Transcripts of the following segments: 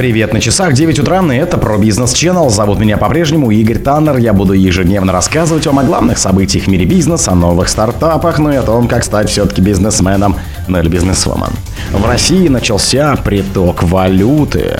Привет, на часах 9 утра, и это про бизнес Channel. Зовут меня по-прежнему Игорь Таннер. Я буду ежедневно рассказывать вам о главных событиях в мире бизнеса, о новых стартапах, ну и о том, как стать все-таки бизнесменом, ну или бизнесвумен. В России начался приток валюты.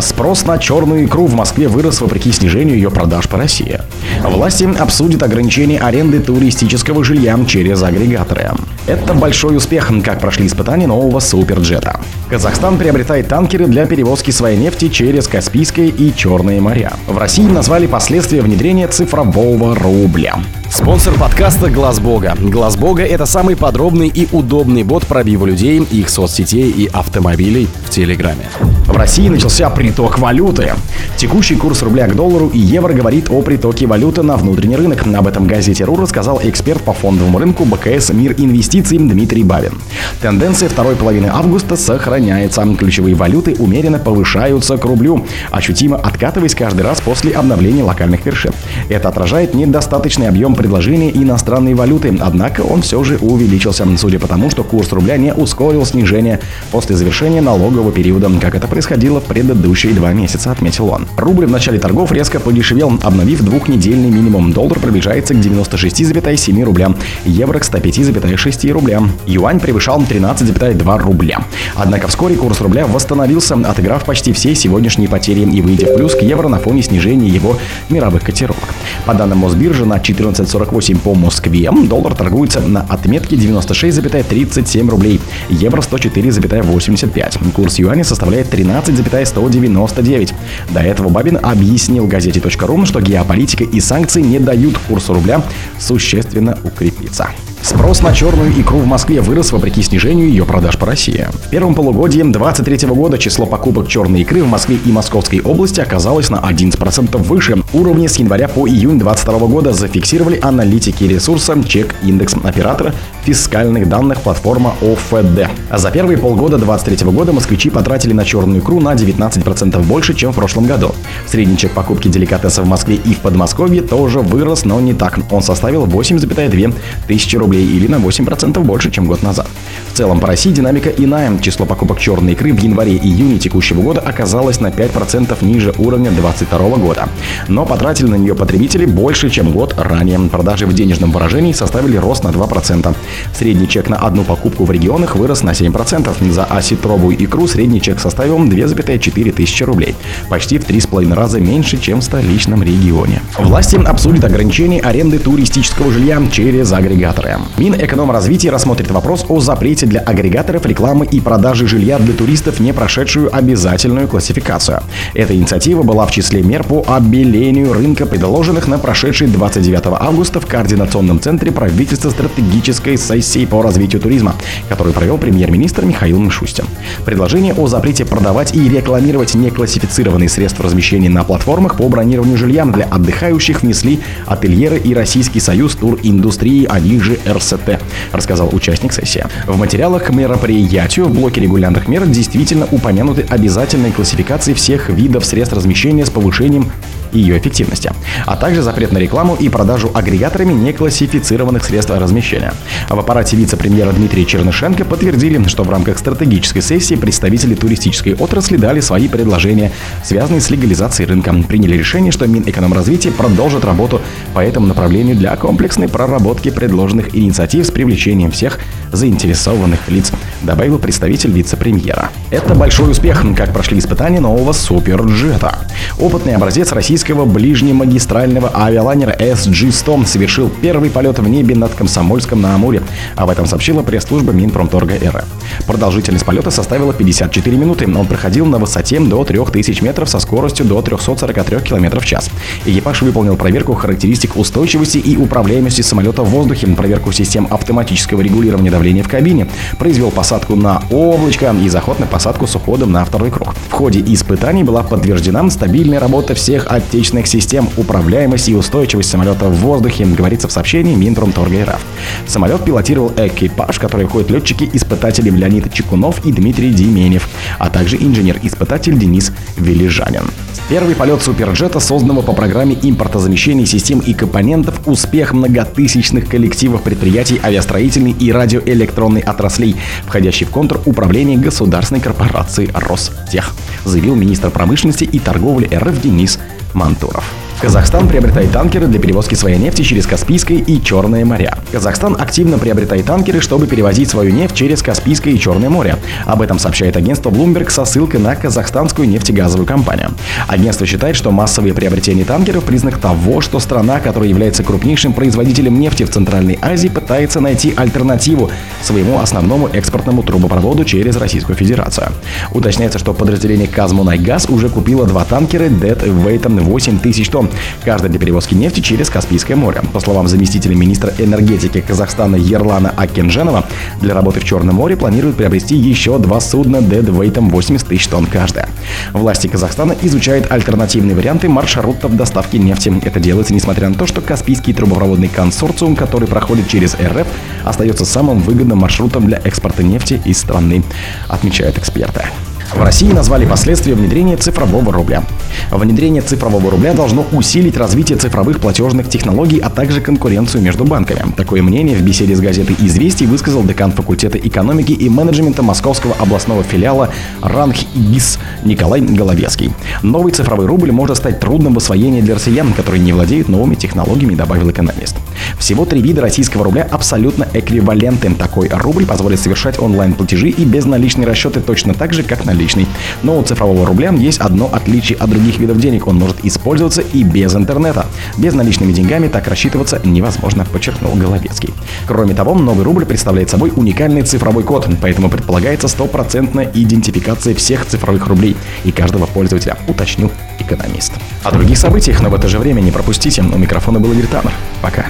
Спрос на черную икру в Москве вырос вопреки снижению ее продаж по России. Власти обсудят ограничение аренды туристического жилья через агрегаторы. Это большой успех, как прошли испытания нового суперджета. Казахстан приобретает танкеры для перевозки своей нефти через Каспийское и Черные моря. В России назвали последствия внедрения цифрового рубля. Спонсор подкаста Глаз Бога. Глаз Бога это самый подробный и удобный бот пробива людей, их соцсетей и автомобилей в Телеграме. В России начался приток валюты. Текущий курс рубля к доллару и евро говорит о притоке валюты на внутренний рынок. Об этом газете РУ рассказал эксперт по фондовому рынку БКС «Мир инвестиций» Дмитрий Бабин. Тенденция второй половины августа сохраняется. Ключевые валюты умеренно повышаются к рублю, ощутимо откатываясь каждый раз после обновления локальных вершин. Это отражает недостаточный объем предложения иностранной валюты, однако он все же увеличился, судя по тому, что курс рубля не ускорил снижение после завершения налогового периода, как это происходило в предыдущие два месяца, отметил он. Рубль в начале торгов резко подешевел, обновив двухнедельный минимум. Доллар приближается к 96,7 рублям, евро к 105,6 рублям. Юань превышал 13,2 рубля. Однако вскоре курс рубля восстановился, отыграв почти все сегодняшние потери и выйдя в плюс к евро на фоне снижения его мировых котировок. По данным Мосбиржи, на 14.48 по Москве доллар торгуется на отметке 96,37 рублей, евро 104,85. Курс юаня составляет 13,199. До этого Бабин объяснил газете.ру, что геополитика и санкции не дают курсу рубля существенно укрепиться. Спрос на черную икру в Москве вырос вопреки снижению ее продаж по России. В первом полугодии 2023 года число покупок черной икры в Москве и Московской области оказалось на 11% выше. Уровни с января по июнь 2022 года зафиксировали аналитики ресурса Чек Индекс оператора фискальных данных платформа ОФД. За первые полгода 2023 года москвичи потратили на черную икру на 19% больше, чем в прошлом году. Средний чек покупки деликатеса в Москве и в Подмосковье тоже вырос, но не так. Он составил 8,2 тысячи рублей или на 8% больше, чем год назад. Целом по России динамика иная. Число покупок черной икры в январе-июне текущего года оказалось на 5% ниже уровня 2022 года. Но потратили на нее потребители больше, чем год ранее. Продажи в денежном выражении составили рост на 2%. Средний чек на одну покупку в регионах вырос на 7%. За осетровую икру средний чек составил 2,4 тысячи рублей. Почти в 3,5 раза меньше, чем в столичном регионе. Власти обсудят ограничение аренды туристического жилья через агрегаторы. Минэкономразвитие рассмотрит вопрос о запрете для агрегаторов рекламы и продажи жилья для туристов, не прошедшую обязательную классификацию. Эта инициатива была в числе мер по обелению рынка, предложенных на прошедшей 29 августа в Координационном центре правительства стратегической сессии по развитию туризма, которую провел премьер-министр Михаил Мишустин. Предложение о запрете продавать и рекламировать неклассифицированные средства размещения на платформах по бронированию жилья для отдыхающих внесли ательеры и Российский союз туриндустрии, они же РСТ, рассказал участник сессии. В материалах к мероприятию. В блоке регулярных мер действительно упомянуты обязательные классификации всех видов средств размещения с повышением ее эффективности, а также запрет на рекламу и продажу агрегаторами неклассифицированных средств размещения. В аппарате вице-премьера Дмитрия Чернышенко подтвердили, что в рамках стратегической сессии представители туристической отрасли дали свои предложения, связанные с легализацией рынка. Приняли решение, что Минэкономразвитие продолжит работу по этому направлению для комплексной проработки предложенных инициатив с привлечением всех заинтересованных лиц, добавил представитель вице-премьера. Это большой успех, как прошли испытания нового суперджета. Опытный образец российского ближнемагистрального авиалайнера SG-100 совершил первый полет в небе над Комсомольском на Амуре. Об этом сообщила пресс-служба Минпромторга РФ. Продолжительность полета составила 54 минуты. Он проходил на высоте до 3000 метров со скоростью до 343 км в час. Экипаж выполнил проверку характеристик устойчивости и управляемости самолета в воздухе, проверку систем автоматического регулирования давления в кабине, произвел посадку на облачко и заход на посадку с уходом на второй круг. В ходе испытаний была подтверждена стабильная работа всех отечественных систем, управляемость и устойчивость самолета в воздухе, говорится в сообщении Минпромторга РФ. Самолет пилотировал экипаж, который входит летчики-испытатели Леонид Чекунов и Дмитрий Деменев, а также инженер-испытатель Денис Велижанин. Первый полет суперджета, созданного по программе импортозамещения систем и компонентов, успех многотысячных коллективов предприятий авиастроительной и радиоэлектронной отраслей, входящий в контур управления государственной корпорации Ростех, заявил министр промышленности и торговли РФ Денис Мантуров. Казахстан приобретает танкеры для перевозки своей нефти через Каспийское и Черное моря. Казахстан активно приобретает танкеры, чтобы перевозить свою нефть через Каспийское и Черное море. Об этом сообщает агентство Bloomberg со ссылкой на казахстанскую нефтегазовую компанию. Агентство считает, что массовые приобретения танкеров – признак того, что страна, которая является крупнейшим производителем нефти в Центральной Азии, пытается найти альтернативу своему основному экспортному трубопроводу через Российскую Федерацию. Уточняется, что подразделение Казмунайгаз уже купило два танкера Dead Weight 8 тонн, каждый для перевозки нефти через Каспийское море. По словам заместителя министра энергетики Казахстана Ерлана Акенженова, для работы в Черном море планируют приобрести еще два судна дедвейтом 80 тысяч тонн каждое. Власти Казахстана изучают альтернативные варианты маршрутов доставки нефти. Это делается несмотря на то, что Каспийский трубопроводный консорциум, который проходит через РФ, остается самым выгодным маршрутом для экспорта нефти из страны, отмечают эксперты. В России назвали последствия внедрения цифрового рубля. Внедрение цифрового рубля должно усилить развитие цифровых платежных технологий, а также конкуренцию между банками. Такое мнение в беседе с газетой «Известий» высказал декан факультета экономики и менеджмента Московского областного филиала РАНХИГИС Николай Головецкий. Новый цифровой рубль может стать трудным в освоении для россиян, которые не владеют новыми технологиями, добавил экономист. Всего три вида российского рубля абсолютно эквивалентны. Такой рубль позволит совершать онлайн-платежи и безналичные расчеты точно так же, как наличный. Но у цифрового рубля есть одно отличие от других видов денег. Он может использоваться и без интернета. Без наличными деньгами так рассчитываться невозможно, подчеркнул Головецкий. Кроме того, новый рубль представляет собой уникальный цифровой код, поэтому предполагается стопроцентная идентификация всех цифровых рублей и каждого пользователя, уточнил экономист. О других событиях, но в это же время не пропустите. У микрофона был Игорь Таннер. Пока.